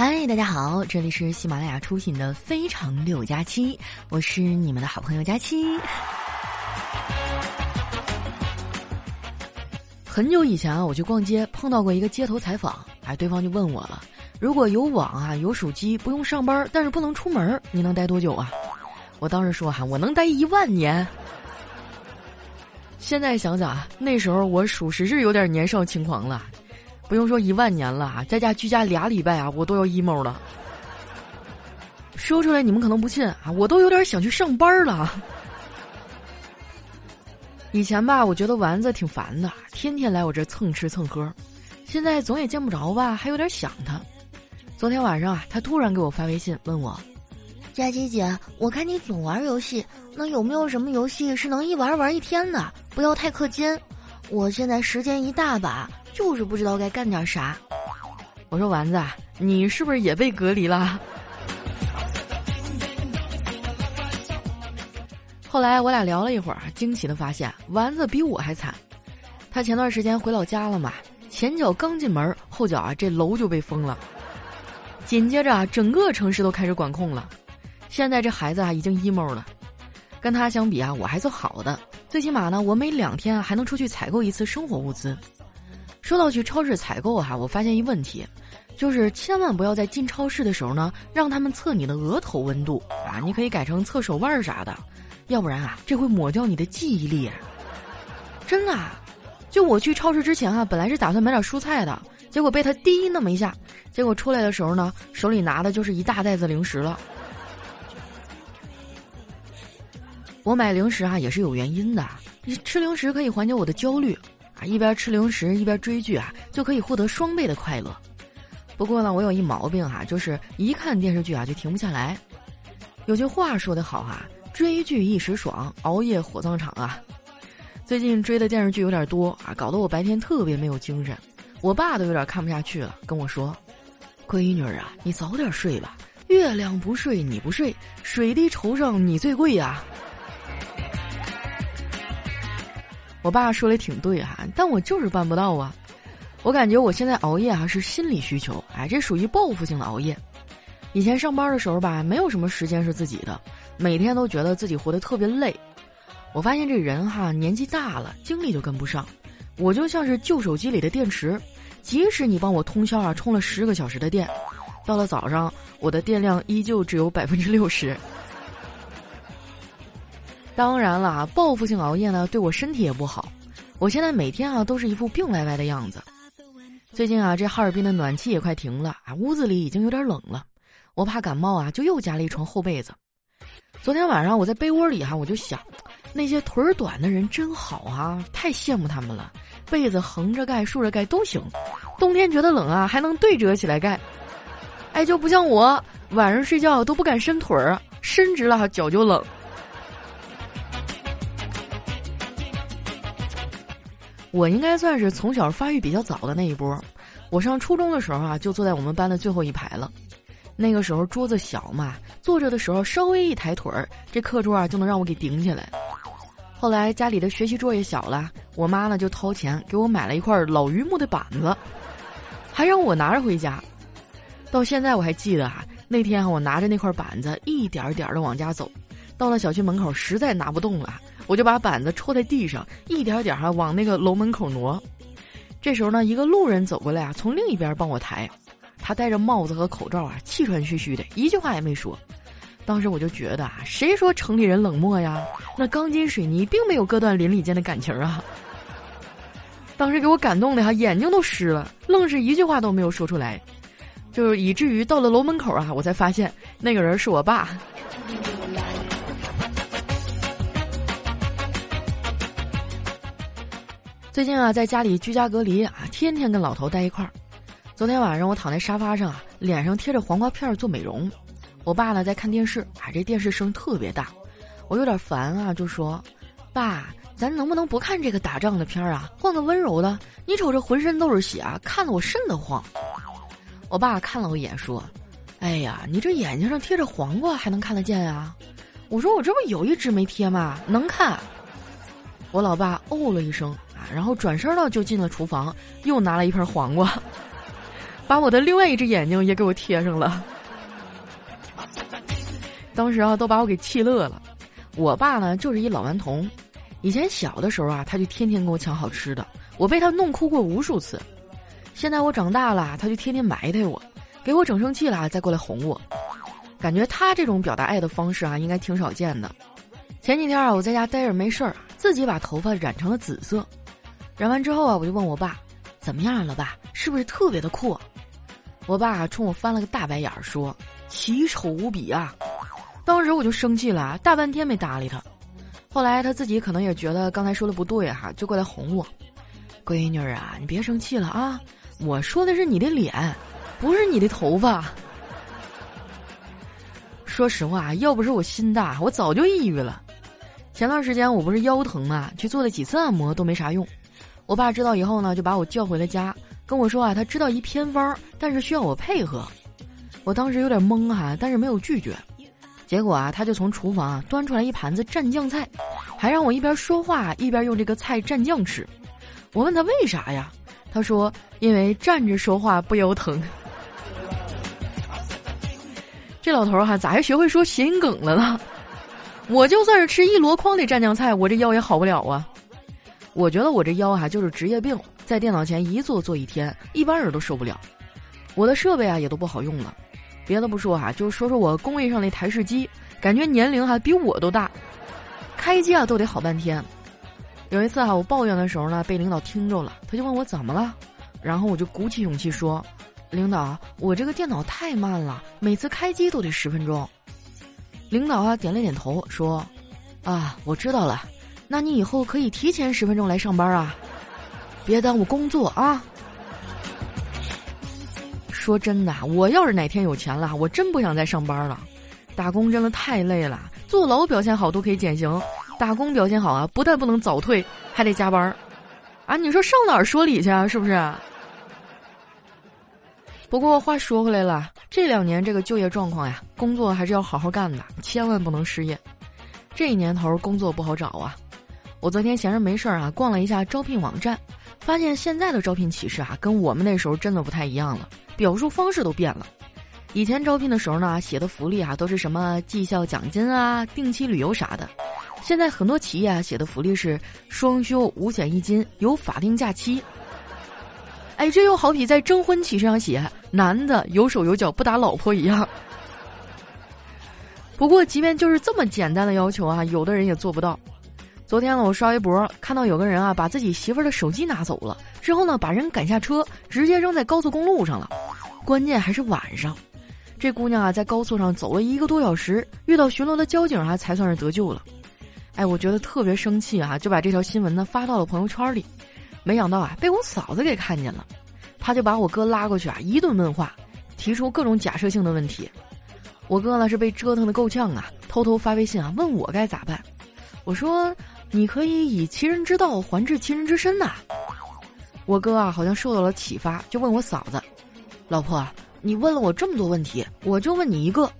嗨，大家好，这里是喜马拉雅出品的《非常六加七》，我是你们的好朋友佳期。很久以前啊，我去逛街碰到过一个街头采访，哎，对方就问我了：如果有网啊，有手机，不用上班，但是不能出门，你能待多久啊？我当时说哈，我能待一万年。现在想想啊，那时候我属实是有点年少轻狂了。不用说一万年了啊，在家居家俩礼拜啊，我都要 emo 了。说出来你们可能不信啊，我都有点想去上班了。以前吧，我觉得丸子挺烦的，天天来我这蹭吃蹭喝。现在总也见不着吧，还有点想他。昨天晚上啊，他突然给我发微信问我：“佳琪姐，我看你总玩游戏，那有没有什么游戏是能一玩玩一天的？不要太氪金。我现在时间一大把。”就是不知道该干点啥。我说丸子，你是不是也被隔离了？后来我俩聊了一会儿，惊奇的发现丸子比我还惨。他前段时间回老家了嘛，前脚刚进门，后脚啊这楼就被封了。紧接着，整个城市都开始管控了。现在这孩子啊已经 emo 了。跟他相比啊，我还算好的，最起码呢，我每两天还能出去采购一次生活物资。说到去超市采购哈，我发现一问题，就是千万不要在进超市的时候呢，让他们测你的额头温度啊，你可以改成测手腕啥的，要不然啊，这会抹掉你的记忆力。真的，就我去超市之前啊，本来是打算买点蔬菜的，结果被他滴那么一下，结果出来的时候呢，手里拿的就是一大袋子零食了。我买零食啊也是有原因的，吃零食可以缓解我的焦虑。啊，一边吃零食一边追剧啊，就可以获得双倍的快乐。不过呢，我有一毛病哈，就是一看电视剧啊就停不下来。有句话说得好啊，追剧一时爽，熬夜火葬场啊。最近追的电视剧有点多啊，搞得我白天特别没有精神。我爸都有点看不下去了，跟我说：“闺女啊，你早点睡吧，月亮不睡你不睡，水滴筹上你最贵呀。”我爸说的挺对哈，但我就是办不到啊。我感觉我现在熬夜啊是心理需求，哎，这属于报复性的熬夜。以前上班的时候吧，没有什么时间是自己的，每天都觉得自己活得特别累。我发现这人哈年纪大了，精力就跟不上。我就像是旧手机里的电池，即使你帮我通宵啊充了十个小时的电，到了早上我的电量依旧只有百分之六十。当然了，报复性熬夜呢，对我身体也不好。我现在每天啊，都是一副病歪歪的样子。最近啊，这哈尔滨的暖气也快停了啊，屋子里已经有点冷了。我怕感冒啊，就又加了一床厚被子。昨天晚上我在被窝里哈，我就想，那些腿儿短的人真好啊，太羡慕他们了。被子横着盖、竖着盖都行，冬天觉得冷啊，还能对折起来盖。哎，就不像我，晚上睡觉都不敢伸腿儿，伸直了脚就冷。我应该算是从小发育比较早的那一波。我上初中的时候啊，就坐在我们班的最后一排了。那个时候桌子小嘛，坐着的时候稍微一抬腿儿，这课桌啊就能让我给顶起来。后来家里的学习桌也小了，我妈呢就掏钱给我买了一块老榆木的板子，还让我拿着回家。到现在我还记得啊，那天我拿着那块板子一点点的往家走，到了小区门口实在拿不动了。我就把板子戳在地上，一点点哈往那个楼门口挪。这时候呢，一个路人走过来啊，从另一边帮我抬。他戴着帽子和口罩啊，气喘吁吁的，一句话也没说。当时我就觉得啊，谁说城里人冷漠呀？那钢筋水泥并没有割断邻里间的感情啊。当时给我感动的哈，眼睛都湿了，愣是一句话都没有说出来，就是以至于到了楼门口啊，我才发现那个人是我爸。最近啊，在家里居家隔离啊，天天跟老头待一块儿。昨天晚上我躺在沙发上啊，脸上贴着黄瓜片做美容。我爸呢在看电视啊，这电视声特别大，我有点烦啊，就说：“爸，咱能不能不看这个打仗的片儿啊，换个温柔的？你瞅这浑身都是血啊，看得我瘆得慌。”我爸看了我一眼说：“哎呀，你这眼睛上贴着黄瓜还能看得见啊？”我说：“我这不有一只没贴吗？能看。”我老爸哦了一声。然后转身呢，就进了厨房，又拿了一盆黄瓜。把我的另外一只眼睛也给我贴上了。当时啊，都把我给气乐了。我爸呢，就是一老顽童。以前小的时候啊，他就天天跟我抢好吃的，我被他弄哭过无数次。现在我长大了，他就天天埋汰我，给我整生气了再过来哄我。感觉他这种表达爱的方式啊，应该挺少见的。前几天啊，我在家待着没事儿，自己把头发染成了紫色。染完之后啊，我就问我爸：“怎么样了，爸？是不是特别的酷？”我爸冲我翻了个大白眼儿，说：“奇丑无比啊！”当时我就生气了，大半天没搭理他。后来他自己可能也觉得刚才说的不对哈，就过来哄我：“闺女啊，你别生气了啊！我说的是你的脸，不是你的头发。”说实话，要不是我心大，我早就抑郁了。前段时间我不是腰疼嘛，去做了几次按摩都没啥用。我爸知道以后呢，就把我叫回了家，跟我说啊，他知道一偏方，但是需要我配合。我当时有点懵哈，但是没有拒绝。结果啊，他就从厨房啊端出来一盘子蘸酱菜，还让我一边说话一边用这个菜蘸酱吃。我问他为啥呀？他说因为站着说话不腰疼。这老头儿哈咋还学会说谐音梗了呢？我就算是吃一箩筐的蘸酱菜，我这腰也好不了啊。我觉得我这腰哈就是职业病，在电脑前一坐坐一天，一般人都受不了。我的设备啊也都不好用了。别的不说哈，就说说我工位上那台式机，感觉年龄还比我都大，开机啊都得好半天。有一次哈，我抱怨的时候呢，被领导听着了，他就问我怎么了，然后我就鼓起勇气说：“领导，我这个电脑太慢了，每次开机都得十分钟。”领导啊点了点头，说：“啊，我知道了，那你以后可以提前十分钟来上班啊，别耽误工作啊。”说真的，我要是哪天有钱了，我真不想再上班了。打工真的太累了，坐牢表现好都可以减刑，打工表现好啊，不但不能早退，还得加班儿。啊，你说上哪儿说理去啊？是不是？不过话说回来了，这两年这个就业状况呀，工作还是要好好干的，千万不能失业。这年头工作不好找啊。我昨天闲着没事儿啊，逛了一下招聘网站，发现现在的招聘启事啊，跟我们那时候真的不太一样了。表述方式都变了，以前招聘的时候呢，写的福利啊都是什么绩效奖金啊、定期旅游啥的，现在很多企业啊写的福利是双休、五险一金、有法定假期。哎，这又好比在征婚启事上写男的有手有脚不打老婆一样。不过，即便就是这么简单的要求啊，有的人也做不到。昨天呢，我刷微博看到有个人啊，把自己媳妇儿的手机拿走了，之后呢，把人赶下车，直接扔在高速公路上了。关键还是晚上，这姑娘啊，在高速上走了一个多小时，遇到巡逻的交警啊，才算是得救了。哎，我觉得特别生气啊，就把这条新闻呢发到了朋友圈里。没想到啊，被我嫂子给看见了，他就把我哥拉过去啊，一顿问话，提出各种假设性的问题。我哥呢是被折腾的够呛啊，偷偷发微信啊，问我该咋办。我说。你可以以其人之道还治其人之身呐！我哥啊，好像受到了启发，就问我嫂子：“老婆，你问了我这么多问题，我就问你一个：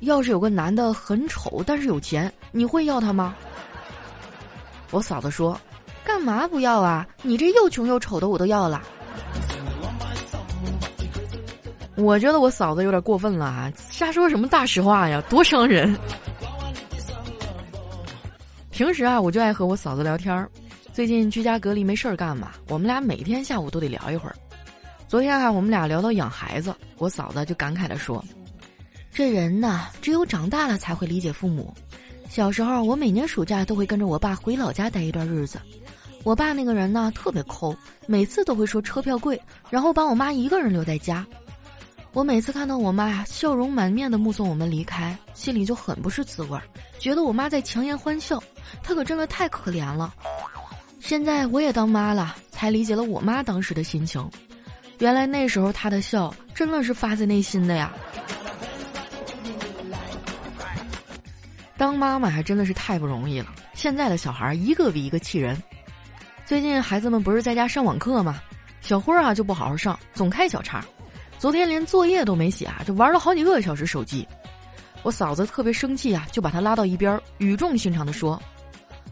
要是有个男的很丑，但是有钱，你会要他吗？”我嫂子说：“干嘛不要啊？你这又穷又丑的，我都要了。”我觉得我嫂子有点过分了啊！瞎说什么大实话呀，多伤人！平时啊，我就爱和我嫂子聊天儿。最近居家隔离没事儿干嘛，我们俩每天下午都得聊一会儿。昨天啊，我们俩聊到养孩子，我嫂子就感慨地说：“这人呐，只有长大了才会理解父母。小时候，我每年暑假都会跟着我爸回老家待一段日子。我爸那个人呢，特别抠，每次都会说车票贵，然后把我妈一个人留在家。我每次看到我妈，笑容满面的目送我们离开，心里就很不是滋味儿，觉得我妈在强颜欢笑。”她可真的太可怜了，现在我也当妈了，才理解了我妈当时的心情。原来那时候她的笑真的是发自内心的呀。当妈妈还真的是太不容易了，现在的小孩一个比一个气人。最近孩子们不是在家上网课吗？小辉啊就不好好上，总开小差，昨天连作业都没写啊，就玩了好几个小时手机。我嫂子特别生气啊，就把他拉到一边，语重心长地说。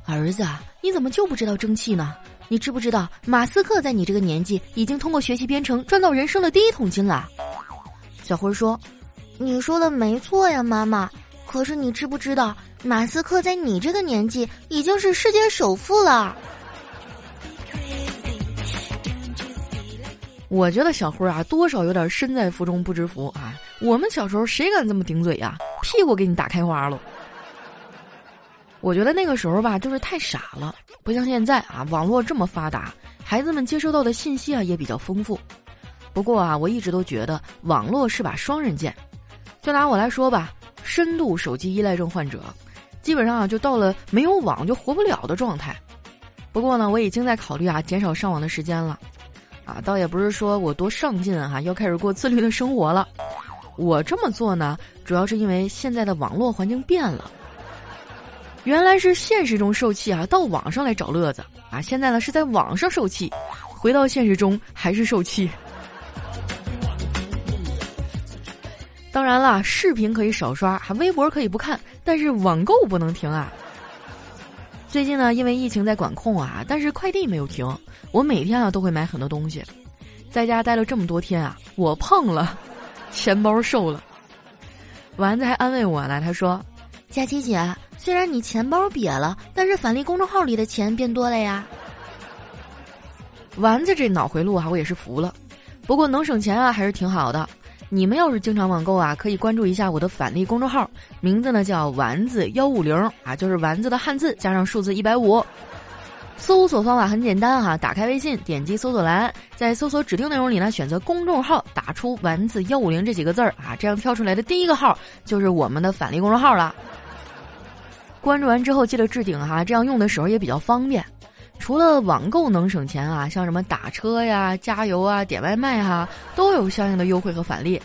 儿子，你怎么就不知道争气呢？你知不知道马斯克在你这个年纪已经通过学习编程赚到人生的第一桶金了？小辉说：“你说的没错呀，妈妈。可是你知不知道马斯克在你这个年纪已经是世界首富了？”我觉得小辉啊，多少有点身在福中不知福啊。我们小时候谁敢这么顶嘴呀？屁股给你打开花了。我觉得那个时候吧，就是太傻了，不像现在啊，网络这么发达，孩子们接收到的信息啊也比较丰富。不过啊，我一直都觉得网络是把双刃剑。就拿我来说吧，深度手机依赖症患者，基本上啊就到了没有网就活不了的状态。不过呢，我已经在考虑啊减少上网的时间了。啊，倒也不是说我多上进哈，要开始过自律的生活了。我这么做呢，主要是因为现在的网络环境变了。原来是现实中受气啊，到网上来找乐子啊。现在呢是在网上受气，回到现实中还是受气。当然了，视频可以少刷，还微博可以不看，但是网购不能停啊。最近呢，因为疫情在管控啊，但是快递没有停。我每天啊都会买很多东西，在家待了这么多天啊，我胖了，钱包瘦了。丸子还安慰我呢，他说：“佳琪姐，虽然你钱包瘪了，但是返利公众号里的钱变多了呀。”丸子这脑回路啊，我也是服了。不过能省钱啊，还是挺好的。你们要是经常网购啊，可以关注一下我的返利公众号，名字呢叫丸子幺五零啊，就是丸子的汉字加上数字一百五。搜索方法很简单哈，打开微信，点击搜索栏，在搜索指定内容里呢，选择公众号，打出丸子幺五零这几个字儿啊，这样跳出来的第一个号就是我们的返利公众号了。关注完之后记得置顶哈，这样用的时候也比较方便。除了网购能省钱啊，像什么打车呀、加油啊、点外卖哈，都有相应的优惠和返利。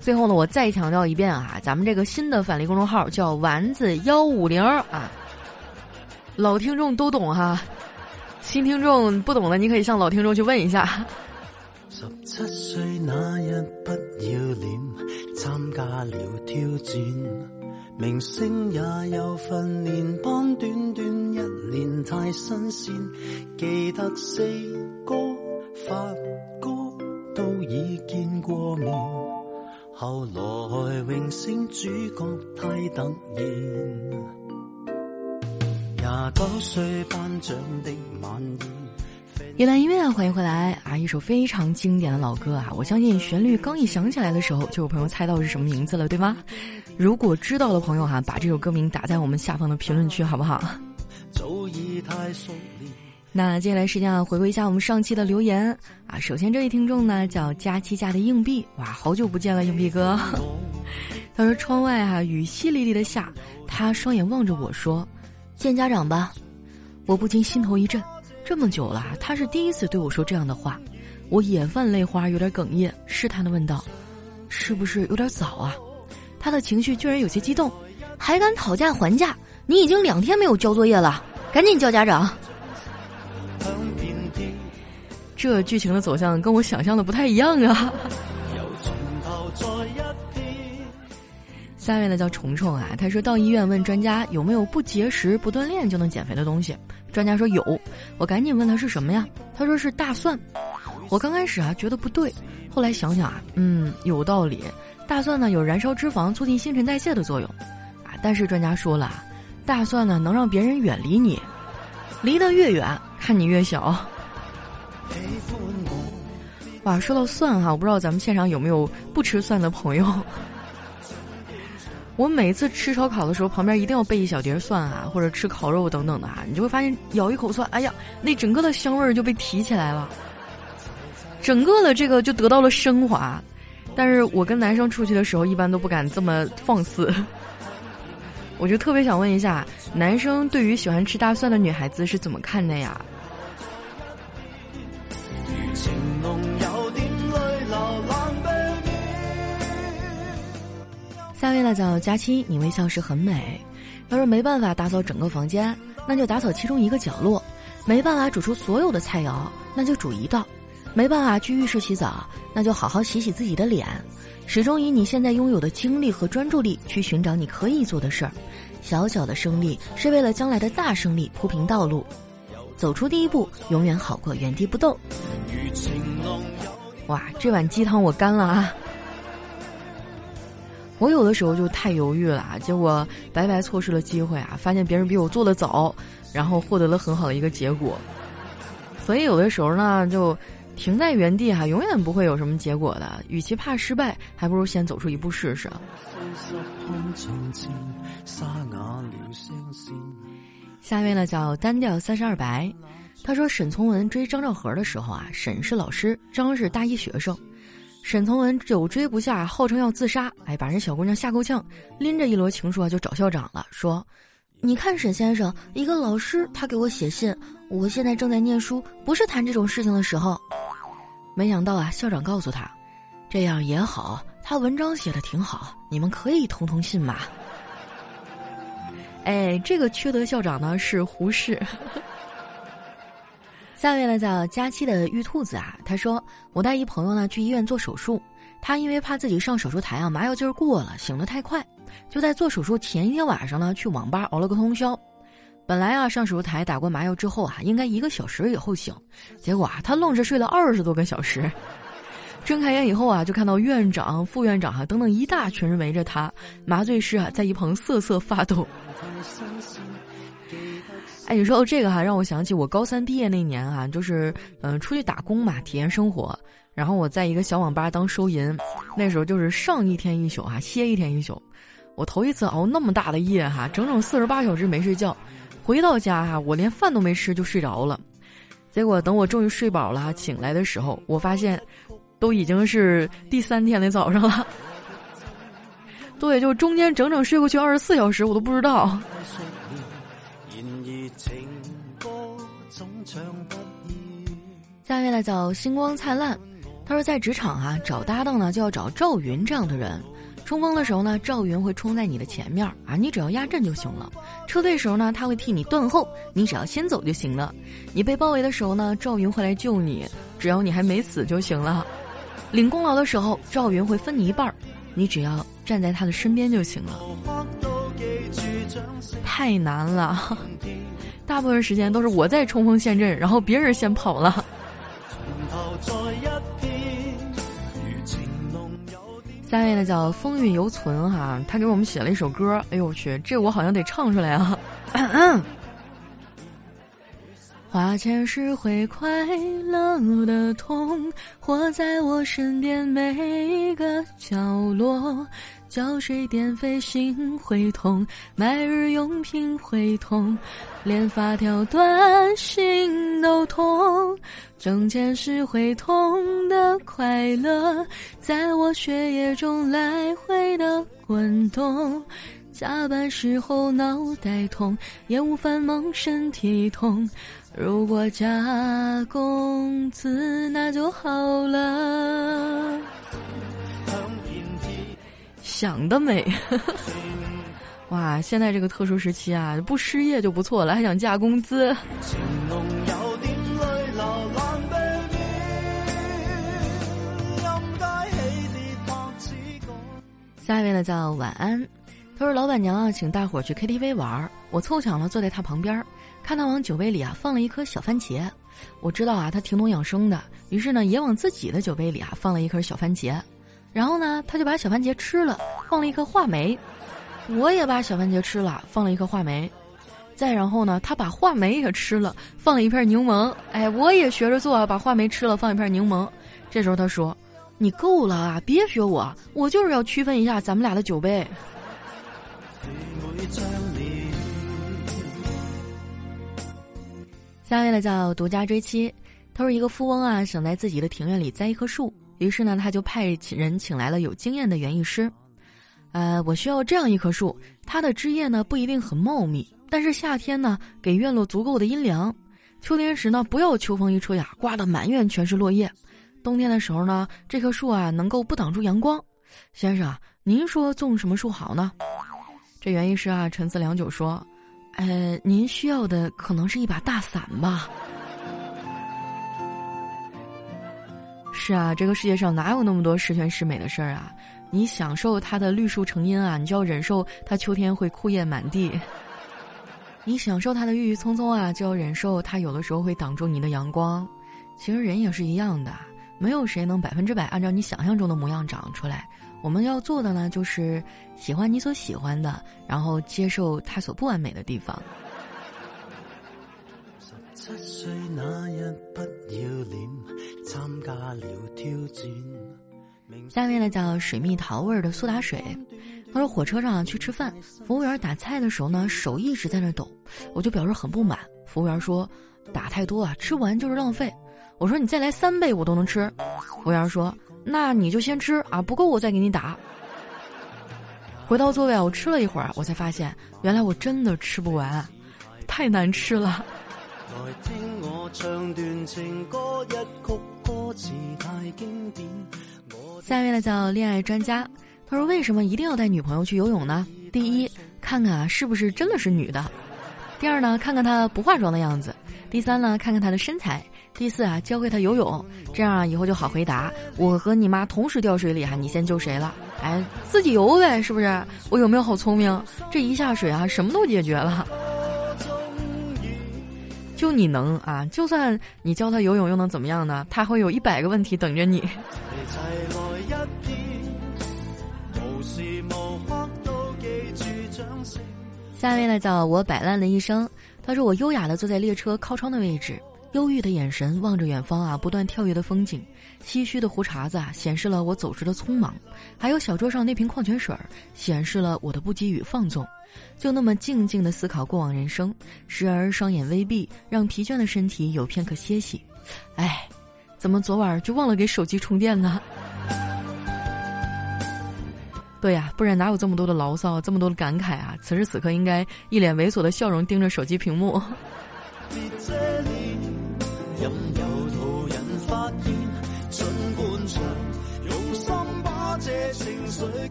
最后呢，我再强调一遍啊，咱们这个新的返利公众号叫丸子幺五零啊，老听众都懂哈，新听众不懂的你可以向老听众去问一下。十七岁那日不要脸，参加了挑战。明星也有训练班，短短一年太新鲜。记得四哥、发哥都已见过面，后来荣升主角太突然。廿九岁颁奖的晚宴。一段音乐，欢迎回来啊！一首非常经典的老歌啊！我相信旋律刚一响起来的时候，就有朋友猜到是什么名字了，对吗？如果知道的朋友哈，把这首歌名打在我们下方的评论区，好不好？那接下来时间啊，回顾一下我们上期的留言啊。首先这位听众呢叫佳期家的硬币，哇，好久不见了，硬币哥。他说窗外啊雨淅沥沥的下，他双眼望着我说：“见家长吧。”我不禁心头一震。这么久了，他是第一次对我说这样的话，我眼泛泪花，有点哽咽，试探的问道：“是不是有点早啊？”他的情绪居然有些激动，还敢讨价还价？你已经两天没有交作业了，赶紧叫家长。这剧情的走向跟我想象的不太一样啊。下面呢叫虫虫啊，他说到医院问专家有没有不节食不锻炼就能减肥的东西。专家说有，我赶紧问他是什么呀？他说是大蒜。我刚开始啊觉得不对，后来想想啊，嗯，有道理。大蒜呢有燃烧脂肪、促进新陈代谢的作用，啊，但是专家说了，大蒜呢能让别人远离你，离得越远，看你越小。哇，说到蒜哈，我不知道咱们现场有没有不吃蒜的朋友。我每次吃烧烤的时候，旁边一定要备一小碟蒜啊，或者吃烤肉等等的啊，你就会发现咬一口蒜，哎呀，那整个的香味儿就被提起来了，整个的这个就得到了升华。但是我跟男生出去的时候，一般都不敢这么放肆。我就特别想问一下，男生对于喜欢吃大蒜的女孩子是怎么看的呀？下位呢叫佳期，你微笑时很美。要是没办法打扫整个房间，那就打扫其中一个角落；没办法煮出所有的菜肴，那就煮一道；没办法去浴室洗澡，那就好好洗洗自己的脸。始终以你现在拥有的精力和专注力去寻找你可以做的事儿。小小的胜利是为了将来的大胜利铺平道路。走出第一步永远好过原地不动。哇，这碗鸡汤我干了啊！我有的时候就太犹豫了，结果白白错失了机会啊！发现别人比我做的早，然后获得了很好的一个结果。所以有的时候呢，就停在原地哈，永远不会有什么结果的。与其怕失败，还不如先走出一步试试。下面呢叫单调三十二白，他说沈从文追张兆和的时候啊，沈是老师，张是大一学生。沈从文久追不下，号称要自杀，哎，把人小姑娘吓够呛，拎着一摞情书啊就找校长了，说：“你看沈先生，一个老师他给我写信，我现在正在念书，不是谈这种事情的时候。”没想到啊，校长告诉他：“这样也好，他文章写的挺好，你们可以通通信嘛。”哎，这个缺德校长呢是胡适。下面呢叫佳期的玉兔子啊，他说我带一朋友呢去医院做手术，他因为怕自己上手术台啊麻药劲儿过了，醒得太快，就在做手术前一天晚上呢去网吧熬了个通宵。本来啊上手术台打过麻药之后啊应该一个小时以后醒，结果啊他愣是睡了二十多个小时。睁开眼以后啊就看到院长、副院长哈等等一大群人围着他，麻醉师啊在一旁瑟瑟发抖。哎，你说这个哈，让我想起我高三毕业那年啊，就是嗯出去打工嘛，体验生活。然后我在一个小网吧当收银，那时候就是上一天一宿啊，歇一天一宿。我头一次熬那么大的夜哈，整整四十八小时没睡觉。回到家哈，我连饭都没吃就睡着了。结果等我终于睡饱了，醒来的时候，我发现都已经是第三天的早上了。对，就中间整整睡过去二十四小时，我都不知道。情歌总唱不下面呢叫星光灿烂，他说在职场啊找搭档呢就要找赵云这样的人，冲锋的时候呢赵云会冲在你的前面啊，你只要压阵就行了；撤退时候呢他会替你断后，你只要先走就行了；你被包围的时候呢赵云会来救你，只要你还没死就行了；领功劳的时候赵云会分你一半，你只要站在他的身边就行了。太难了，大部分时间都是我在冲锋陷阵，然后别人先跑了。下面呢叫风韵犹存哈，他给我们写了一首歌，哎呦我去，这我好像得唱出来啊。花钱时会快乐的痛，活在我身边每一个角落。浇水电费心会痛，买日用品会痛，连发条短信都痛。挣钱时会痛的快乐，在我血液中来回的滚动。加班时候脑袋痛，业务繁忙身体痛。如果加工资那就好了。想得美！哇，现在这个特殊时期啊，不失业就不错了，还想加工资。下一位呢叫晚安，他说老板娘啊，请大伙儿去 KTV 玩，我凑巧了坐在他旁边，看他往酒杯里啊放了一颗小番茄，我知道啊他挺懂养生的，于是呢也往自己的酒杯里啊放了一颗小番茄。然后呢，他就把小番茄吃了，放了一颗话梅。我也把小番茄吃了，放了一颗话梅。再然后呢，他把话梅也吃了，放了一片柠檬。哎，我也学着做，把话梅吃了，放一片柠檬。这时候他说：“你够了啊，别学我，我就是要区分一下咱们俩的酒杯。”下面呢叫独家追妻，他说一个富翁啊，想在自己的庭院里栽一棵树。于是呢，他就派人请来了有经验的园艺师。呃，我需要这样一棵树，它的枝叶呢不一定很茂密，但是夏天呢给院落足够的阴凉，秋天时呢不要秋风一吹呀，刮得满院全是落叶。冬天的时候呢，这棵树啊能够不挡住阳光。先生，您说种什么树好呢？这园艺师啊沉思良久说：“呃，您需要的可能是一把大伞吧。”是啊，这个世界上哪有那么多十全十美的事儿啊？你享受它的绿树成荫啊，你就要忍受它秋天会枯叶满地。你享受它的郁郁葱葱啊，就要忍受它有的时候会挡住你的阳光。其实人也是一样的，没有谁能百分之百按照你想象中的模样长出来。我们要做的呢，就是喜欢你所喜欢的，然后接受他所不完美的地方。十七岁那日不要脸，参加了挑战。下面呢叫水蜜桃味儿的苏打水。他说火车上去吃饭，服务员打菜的时候呢，手一直在那抖，我就表示很不满。服务员说：“打太多啊，吃不完就是浪费。”我说：“你再来三倍，我都能吃。”服务员说：“那你就先吃啊，不够我再给你打。”回到座位，我吃了一会儿，我才发现原来我真的吃不完，太难吃了。下面呢叫恋爱专家，他说：“为什么一定要带女朋友去游泳呢？第一，看看啊是不是真的是女的；第二呢，看看她不化妆的样子；第三呢，看看她的身材；第四啊，教会他游泳，这样啊以后就好回答。我和你妈同时掉水里哈，你先救谁了？哎，自己游呗，是不是？我有没有好聪明？这一下水啊，什么都解决了。”就你能啊！就算你教他游泳，又能怎么样呢？他会有一百个问题等着你。下一位呢，叫我摆烂的一生。他说我优雅的坐在列车靠窗的位置，忧郁的眼神望着远方啊，不断跳跃的风景，唏嘘的胡茬子啊，显示了我走时的匆忙。还有小桌上那瓶矿泉水，显示了我的不羁与放纵。就那么静静的思考过往人生，时而双眼微闭，让疲倦的身体有片刻歇息。哎，怎么昨晚就忘了给手机充电呢？对呀，不然哪有这么多的牢骚，这么多的感慨啊？此时此刻应该一脸猥琐的笑容盯着手机屏幕。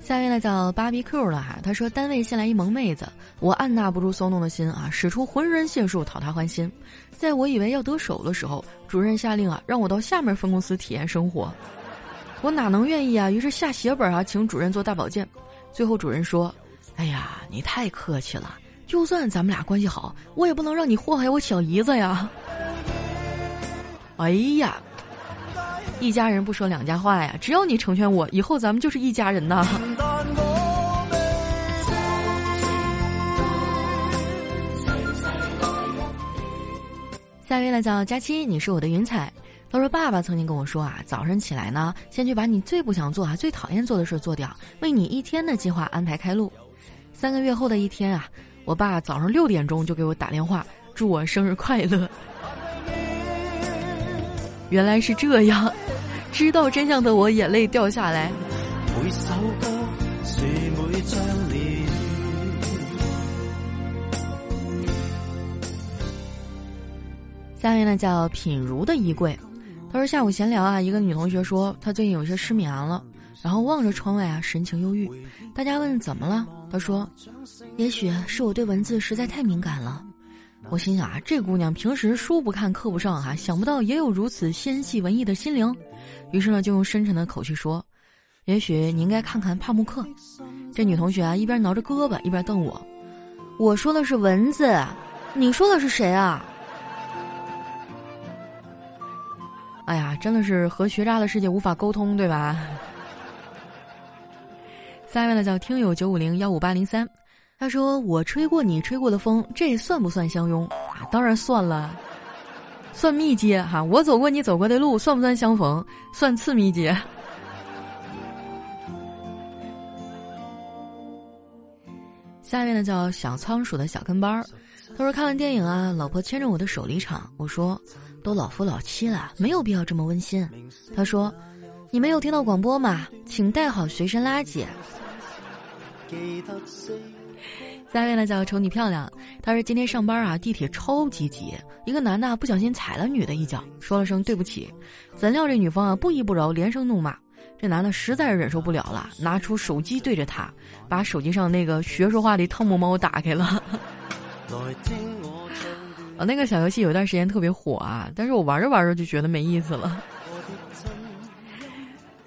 下面呢叫芭比 Q 了哈，他说单位新来一萌妹子，我按捺不住骚动的心啊，使出浑身解数讨她欢心。在我以为要得手的时候，主任下令啊，让我到下面分公司体验生活。我哪能愿意啊？于是下血本啊，请主任做大保健。最后主任说：“哎呀，你太客气了，就算咱们俩关系好，我也不能让你祸害我小姨子呀。”哎呀。一家人不说两家话呀！只要你成全我，以后咱们就是一家人呐。下一位呢叫佳期，你是我的云彩。他说：“爸爸曾经跟我说啊，早上起来呢，先去把你最不想做啊、最讨厌做的事做掉，为你一天的计划安排开路。”三个月后的一天啊，我爸早上六点钟就给我打电话，祝我生日快乐。原来是这样。知道真相的我眼泪掉下来。下面呢叫品如的衣柜，他说下午闲聊啊，一个女同学说她最近有些失眠了，然后望着窗外啊，神情忧郁。大家问怎么了，他说，也许是我对文字实在太敏感了。我心想啊，这姑娘平时书不看课不上哈，想不到也有如此纤细文艺的心灵。于是呢，就用深沉的口气说：“也许你应该看看帕慕克。”这女同学啊，一边挠着胳膊，一边瞪我。我说的是蚊子，你说的是谁啊？哎呀，真的是和学渣的世界无法沟通，对吧？下一位呢，叫听友九五零幺五八零三，他说：“我吹过你吹过的风，这算不算相拥？啊，当然算了。”算密接哈，我走过你走过的路，算不算相逢？算次密接。下面呢叫小仓鼠的小跟班儿，他说看完电影啊，老婆牵着我的手离场，我说都老夫老妻了，没有必要这么温馨。他说你没有听到广播吗？请带好随身垃圾。下一位呢叫丑女漂亮，她说今天上班啊，地铁超级挤，一个男的不小心踩了女的一脚，说了声对不起，怎料这女方啊不依不饶，连声怒骂，这男的实在是忍受不了了，拿出手机对着他，把手机上那个学说话的汤姆猫打开了。啊，那个小游戏有一段时间特别火啊，但是我玩着玩着就觉得没意思了。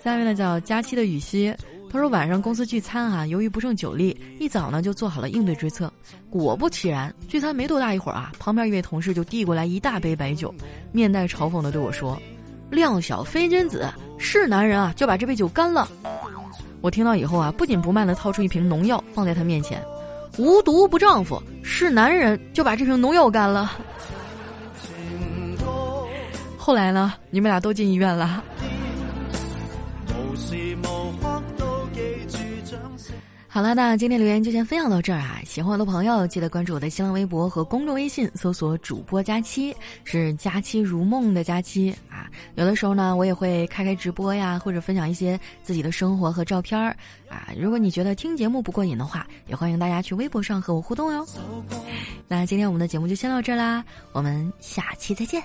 下面呢叫佳期的雨熙。他说晚上公司聚餐啊，由于不胜酒力，一早呢就做好了应对之策。果不其然，聚餐没多大一会儿啊，旁边一位同事就递过来一大杯白酒，面带嘲讽的对我说：“量小非君子，是男人啊就把这杯酒干了。”我听到以后啊，不紧不慢的掏出一瓶农药放在他面前：“无毒不丈夫，是男人就把这瓶农药干了。”后来呢，你们俩都进医院了。好了，那今天留言就先分享到这儿啊！喜欢我的朋友记得关注我的新浪微博和公众微信，搜索“主播佳期”，是“佳期如梦”的佳期啊。有的时候呢，我也会开开直播呀，或者分享一些自己的生活和照片儿啊。如果你觉得听节目不过瘾的话，也欢迎大家去微博上和我互动哟。那今天我们的节目就先到这儿啦，我们下期再见。